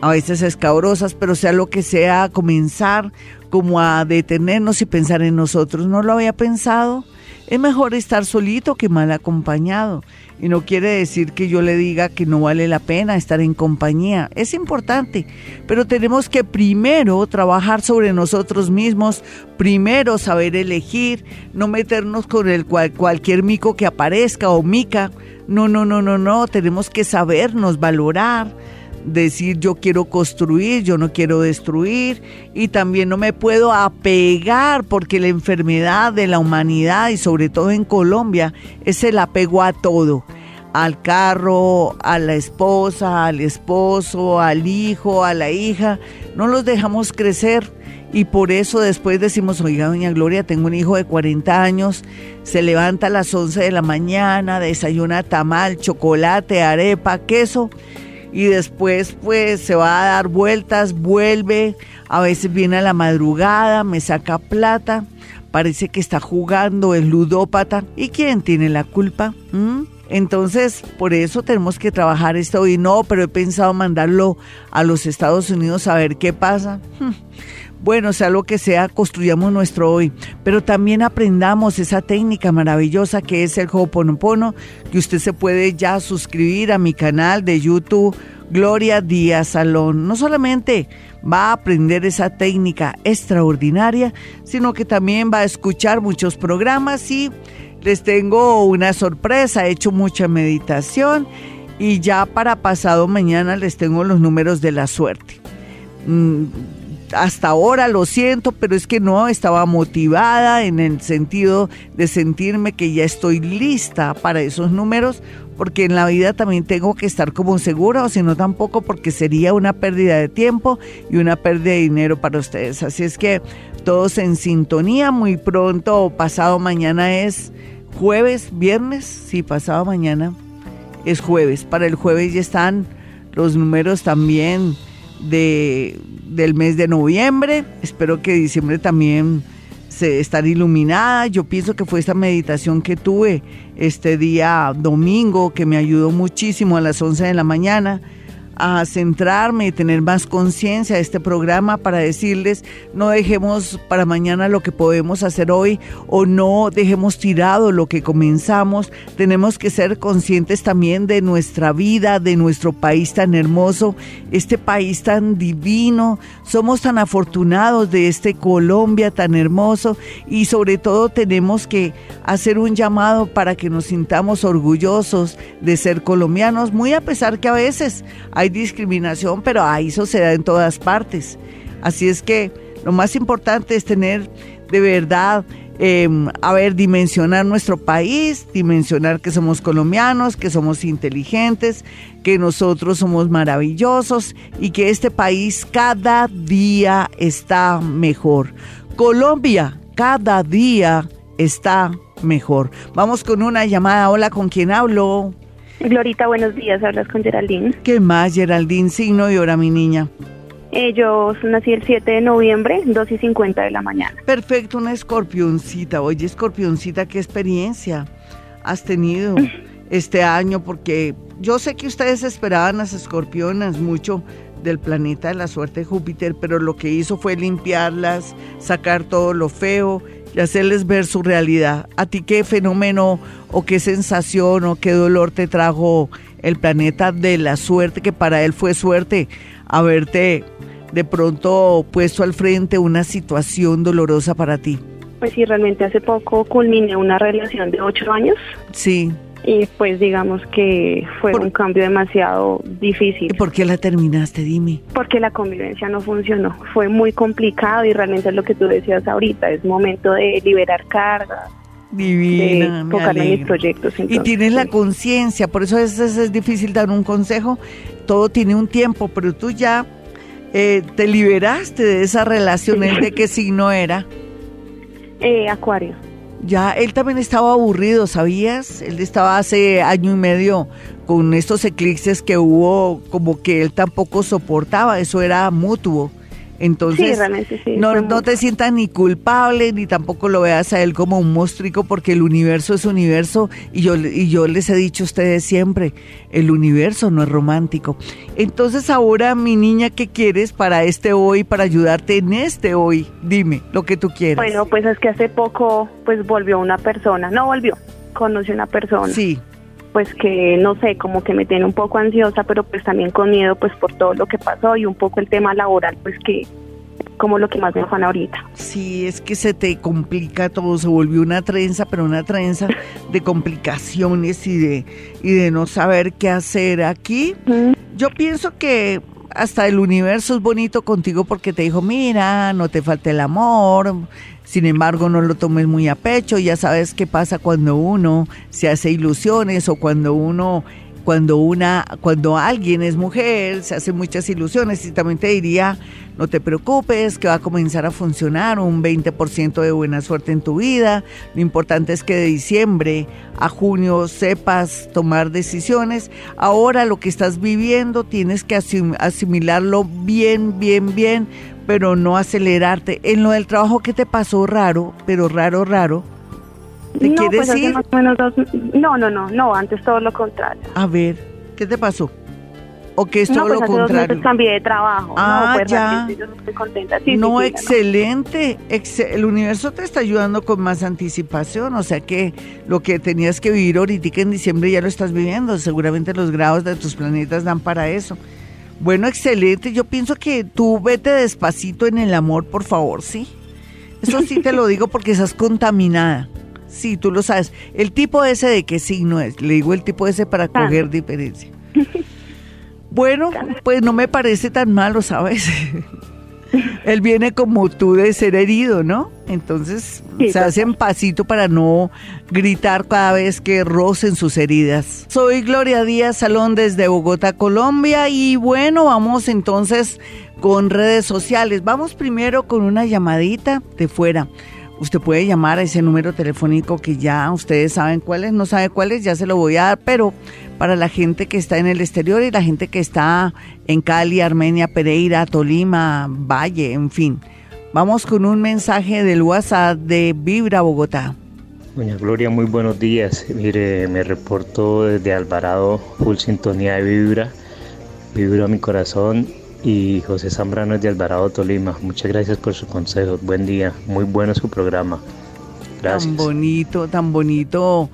a veces escabrosas, pero sea lo que sea, comenzar como a detenernos y pensar en nosotros. No lo había pensado. Es mejor estar solito que mal acompañado. Y no quiere decir que yo le diga que no vale la pena estar en compañía. Es importante, pero tenemos que primero trabajar sobre nosotros mismos, primero saber elegir, no meternos con el cual, cualquier mico que aparezca o mica. No, no, no, no, no. Tenemos que sabernos valorar decir yo quiero construir, yo no quiero destruir y también no me puedo apegar porque la enfermedad de la humanidad y sobre todo en Colombia es el apego a todo al carro, a la esposa, al esposo, al hijo, a la hija, no los dejamos crecer. Y por eso después decimos, oiga, doña Gloria, tengo un hijo de 40 años, se levanta a las 11 de la mañana, desayuna tamal, chocolate, arepa, queso y después pues se va a dar vueltas, vuelve, a veces viene a la madrugada, me saca plata, parece que está jugando, es ludópata. ¿Y quién tiene la culpa? ¿Mm? Entonces, por eso tenemos que trabajar esto y no, pero he pensado mandarlo a los Estados Unidos a ver qué pasa. Bueno, sea lo que sea, construyamos nuestro hoy, pero también aprendamos esa técnica maravillosa que es el Ho'oponopono, que usted se puede ya suscribir a mi canal de YouTube Gloria Díaz Salón. No solamente va a aprender esa técnica extraordinaria, sino que también va a escuchar muchos programas y les tengo una sorpresa, he hecho mucha meditación y ya para pasado mañana les tengo los números de la suerte. Hasta ahora lo siento, pero es que no estaba motivada en el sentido de sentirme que ya estoy lista para esos números, porque en la vida también tengo que estar como segura, o si no tampoco porque sería una pérdida de tiempo y una pérdida de dinero para ustedes. Así es que todos en sintonía, muy pronto, pasado mañana es jueves, viernes, sí, pasado mañana es jueves. Para el jueves ya están los números también de, del mes de noviembre. Espero que diciembre también se estará iluminada. Yo pienso que fue esta meditación que tuve este día domingo que me ayudó muchísimo a las 11 de la mañana a centrarme y tener más conciencia de este programa para decirles no dejemos para mañana lo que podemos hacer hoy o no dejemos tirado lo que comenzamos. Tenemos que ser conscientes también de nuestra vida, de nuestro país tan hermoso, este país tan divino. Somos tan afortunados de este Colombia tan hermoso y sobre todo tenemos que hacer un llamado para que nos sintamos orgullosos de ser colombianos, muy a pesar que a veces hay discriminación, pero se da en todas partes. Así es que lo más importante es tener de verdad, em, a ver, dimensionar nuestro país, dimensionar que somos colombianos, que somos inteligentes, que nosotros somos maravillosos y que este país cada día está mejor. Colombia cada día está mejor. Vamos con una llamada. Hola, ¿con quién hablo? Glorita, buenos días, hablas con Geraldine. ¿Qué más, Geraldine? Signo y hora, mi niña. Eh, yo nací el 7 de noviembre, 2 y 50 de la mañana. Perfecto, una escorpioncita. Oye, escorpioncita, ¿qué experiencia has tenido este año? Porque yo sé que ustedes esperaban las escorpionas mucho del planeta de la suerte de Júpiter, pero lo que hizo fue limpiarlas, sacar todo lo feo y hacerles ver su realidad. ¿A ti qué fenómeno o qué sensación o qué dolor te trajo el planeta de la suerte, que para él fue suerte haberte de pronto puesto al frente una situación dolorosa para ti? Pues sí, realmente hace poco culminé una relación de ocho años. Sí. Y pues digamos que fue un cambio demasiado difícil. ¿Por qué la terminaste? Dime. Porque la convivencia no funcionó. Fue muy complicado y realmente es lo que tú decías ahorita. Es momento de liberar cargas. Divina, de en mis proyectos. y tienes la conciencia, por eso a veces es difícil dar un consejo. Todo tiene un tiempo, pero tú ya eh, te liberaste de esa relación. ¿El de qué signo era? Eh, acuario. Ya, él también estaba aburrido, ¿sabías? Él estaba hace año y medio con estos eclipses que hubo, como que él tampoco soportaba, eso era mutuo. Entonces, Sí, realmente sí, no, no te sientas ni culpable, ni tampoco lo veas a él como un monstruo, porque el universo es universo, y yo, y yo les he dicho a ustedes siempre, el universo no es romántico. Entonces ahora, mi niña, ¿qué quieres para este hoy, para ayudarte en este hoy? Dime lo que tú quieras. Bueno, pues es que hace poco pues volvió una persona, no volvió, conocí una persona. Sí. Pues que no sé, como que me tiene un poco ansiosa, pero pues también con miedo pues por todo lo que pasó y un poco el tema laboral, pues que como lo que más me afana ahorita. Sí, es que se te complica todo, se volvió una trenza, pero una trenza de complicaciones y de, y de no saber qué hacer aquí. Yo pienso que hasta el universo es bonito contigo porque te dijo, mira, no te falta el amor, sin embargo no lo tomes muy a pecho, ya sabes qué pasa cuando uno se hace ilusiones o cuando uno cuando una cuando alguien es mujer se hace muchas ilusiones y también te diría no te preocupes que va a comenzar a funcionar un 20% de buena suerte en tu vida. Lo importante es que de diciembre a junio sepas tomar decisiones. Ahora lo que estás viviendo tienes que asim- asimilarlo bien bien bien pero no acelerarte. En lo del trabajo que te pasó raro pero raro raro ¿Te no, quieres pues hace ir? más o menos dos, no, no, no, no, antes todo lo contrario. A ver, ¿qué te pasó? ¿O qué es no, todo pues lo hace dos meses cambié de trabajo. Ah, no, pues ya. yo no estoy contenta. Sí, no, sí, excelente. Ex- el universo te está ayudando con más anticipación, o sea que lo que tenías que vivir ahorita en diciembre ya lo estás viviendo. Seguramente los grados de tus planetas dan para eso. Bueno, excelente. Yo pienso que tú vete despacito en el amor, por favor, ¿sí? Eso sí te lo digo porque estás contaminada. Sí, tú lo sabes. El tipo ese de qué signo es. Le digo el tipo ese para coger diferencia. Bueno, pues no me parece tan malo, ¿sabes? Él viene como tú de ser herido, ¿no? Entonces Sí, se hacen pasito para no gritar cada vez que rocen sus heridas. Soy Gloria Díaz Salón desde Bogotá, Colombia y bueno, vamos entonces con redes sociales. Vamos primero con una llamadita de fuera. Usted puede llamar a ese número telefónico que ya ustedes saben cuál es, no sabe cuál es, ya se lo voy a dar, pero para la gente que está en el exterior y la gente que está en Cali, Armenia, Pereira, Tolima, Valle, en fin. Vamos con un mensaje del WhatsApp de Vibra Bogotá. Doña Gloria, muy buenos días. Mire, me reporto desde Alvarado, full sintonía de Vibra. Vibra mi corazón y José Zambrano es de Alvarado, Tolima. Muchas gracias por sus consejos. Buen día. Muy bueno su programa. Gracias. Tan bonito, tan bonito.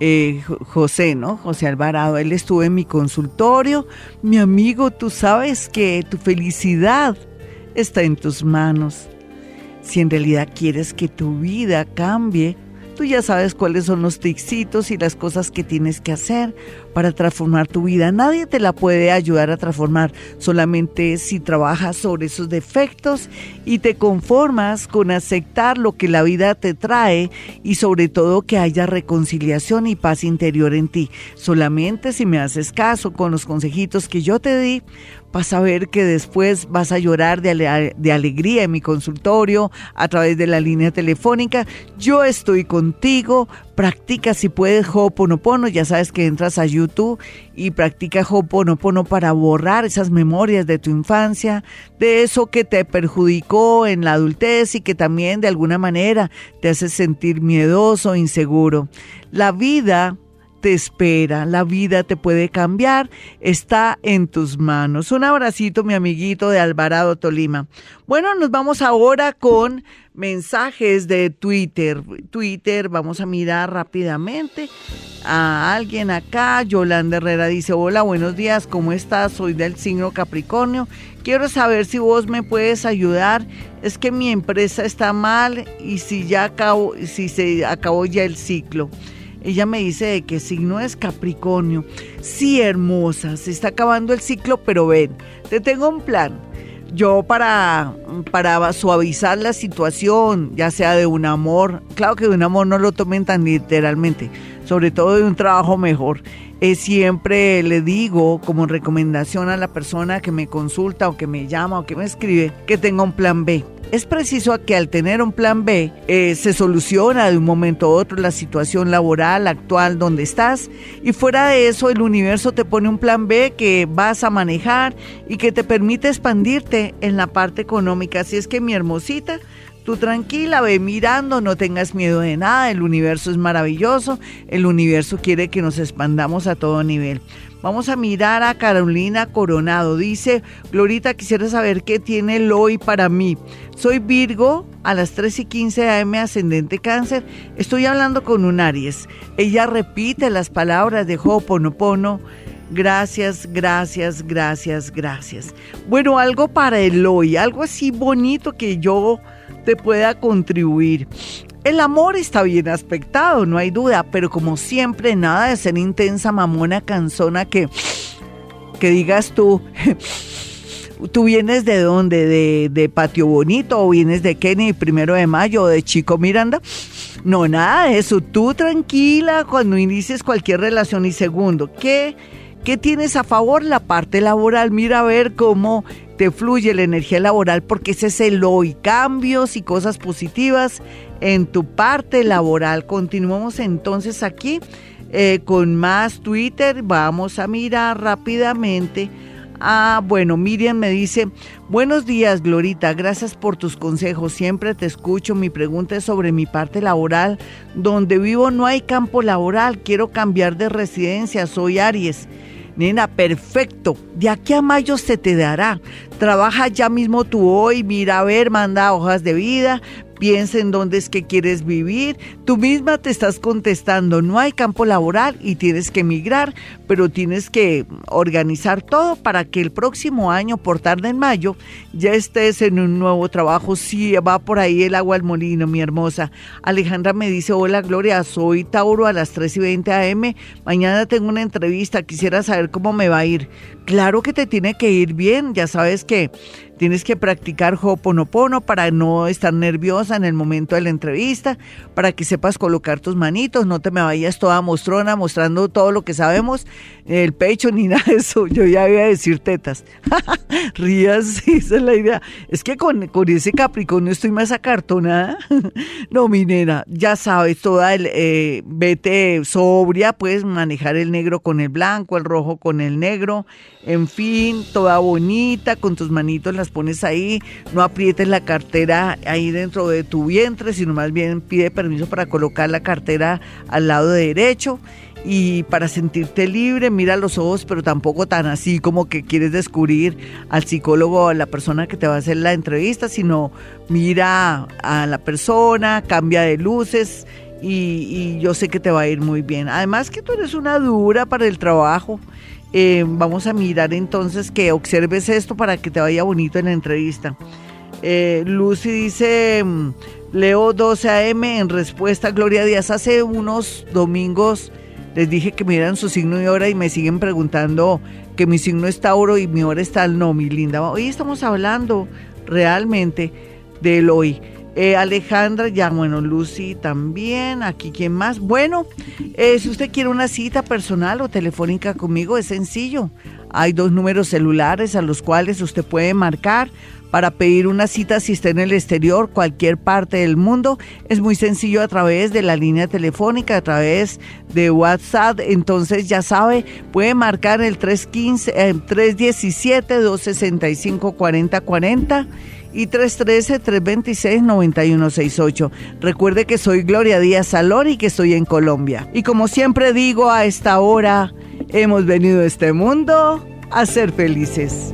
eh, Jo- José, ¿no? José Alvarado, él estuvo en mi consultorio. Mi amigo, tú sabes que tu felicidad está en tus manos. Si en realidad quieres que tu vida cambie, tú ya sabes cuáles son los ticsitos y las cosas que tienes que hacer para transformar tu vida. Nadie te la puede ayudar a transformar, solamente si trabajas sobre esos defectos y te conformas con aceptar lo que la vida te trae y sobre todo que haya reconciliación y paz interior en ti. Solamente si me haces caso con los consejitos que yo te di, vas a ver que después vas a llorar de, ale- de alegría en mi consultorio a través de la línea telefónica. Yo estoy contigo. Practica si puedes Ho'oponopono. Ya sabes que entras a YouTube y practica Ho'oponopono para borrar esas memorias de tu infancia, de eso que te perjudicó en la adultez y que también de alguna manera te hace sentir miedoso, inseguro. La vida te espera, la vida te puede cambiar, está en tus manos. Un abracito, mi amiguito de Alvarado, Tolima. Bueno, nos vamos ahora con mensajes de Twitter. Twitter, vamos a mirar rápidamente a alguien acá. Yolanda Herrera dice, hola, buenos días, ¿cómo estás? Soy del signo Capricornio. Quiero saber si vos me puedes ayudar. Es que mi empresa está mal y si ya acabó, si se acabó ya el ciclo. Ella me dice de que signo es Capricornio. Sí, hermosa, se está acabando el ciclo, pero ven, te tengo un plan. Yo para, para suavizar la situación, ya sea de un amor, claro que de un amor no lo tomen tan literalmente, sobre todo de un trabajo mejor. Eh, siempre le digo como recomendación a la persona que me consulta o que me llama o que me escribe que tenga un plan B. Es preciso que al tener un plan B eh, se soluciona de un momento a otro la situación laboral actual donde estás y fuera de eso el universo te pone un plan B que vas a manejar y que te permite expandirte en la parte económica. Así es que mi hermosita, Tú tranquila, ve mirando, no tengas miedo de nada, el universo es maravilloso, el universo quiere que nos expandamos a todo nivel. Vamos a mirar a Carolina Coronado. Dice, Glorita, quisiera saber qué tiene el hoy para mí. Soy Virgo, a las 3 y 15 am, ascendente cáncer. Estoy hablando con un Aries. Ella repite las palabras de Ho'oponopono. Gracias, gracias, gracias, gracias. Bueno, algo para el hoy, algo así bonito que yo te pueda contribuir. El amor está bien aspectado, no hay duda, pero como siempre, nada de ser intensa, mamona, canzona, que, que digas tú, ¿tú vienes de dónde? ¿De, ¿De Patio Bonito o vienes de Kenny, primero de mayo o de Chico Miranda? No, nada de eso. Tú tranquila cuando inicies cualquier relación. Y segundo, ¿qué, ¿qué tienes a favor? La parte laboral. Mira a ver cómo te fluye la energía laboral porque ese es el hoy, cambios y cosas positivas en tu parte laboral. Continuamos entonces aquí eh, con más Twitter. Vamos a mirar rápidamente. Ah, bueno, Miriam me dice, buenos días Glorita, gracias por tus consejos, siempre te escucho, mi pregunta es sobre mi parte laboral, donde vivo no hay campo laboral, quiero cambiar de residencia, soy Aries. Nena, perfecto. De aquí a mayo se te dará. Trabaja ya mismo tú hoy, mira a ver, manda hojas de vida, piensa en dónde es que quieres vivir. Tú misma te estás contestando, no hay campo laboral y tienes que emigrar, pero tienes que organizar todo para que el próximo año, por tarde en mayo, ya estés en un nuevo trabajo. Sí, va por ahí el agua al molino, mi hermosa. Alejandra me dice, hola Gloria, soy Tauro a las 3 y 20 am. Mañana tengo una entrevista, quisiera saber cómo me va a ir. Claro que te tiene que ir bien, ya sabes que Tienes que practicar Ho'oponopono para no estar nerviosa en el momento de la entrevista, para que sepas colocar tus manitos, no te me vayas toda mostrona mostrando todo lo que sabemos, el pecho ni nada de eso. Yo ya iba a decir tetas. Rías, esa es la idea. Es que con, con ese Capricornio estoy más acartonada. no, mi nena, ya sabes, toda el, eh, vete sobria, puedes manejar el negro con el blanco, el rojo con el negro, en fin, toda bonita, con tus manitos las pones ahí, no aprietes la cartera ahí dentro de tu vientre, sino más bien pide permiso para colocar la cartera al lado derecho y para sentirte libre, mira los ojos, pero tampoco tan así como que quieres descubrir al psicólogo o a la persona que te va a hacer la entrevista, sino mira a la persona, cambia de luces y, y yo sé que te va a ir muy bien. Además que tú eres una dura para el trabajo eh, vamos a mirar entonces que observes esto para que te vaya bonito en la entrevista. Eh, Lucy dice, mm, Leo 12 AM en respuesta a Gloria Díaz. Hace unos domingos les dije que me dieran su signo y hora y me siguen preguntando que mi signo es Tauro y mi hora está al no, mi linda. Hoy estamos hablando realmente del hoy. Eh, Alejandra, ya bueno, Lucy también, aquí quién más. Bueno, eh, si usted quiere una cita personal o telefónica conmigo, es sencillo. Hay dos números celulares a los cuales usted puede marcar para pedir una cita si está en el exterior, cualquier parte del mundo. Es muy sencillo a través de la línea telefónica, a través de WhatsApp. Entonces ya sabe, puede marcar el 315, 317 265 4040 y 313-326-9168. Recuerde que soy Gloria Díaz Salón y que estoy en Colombia. Y como siempre digo, a esta hora hemos venido a este mundo a ser felices.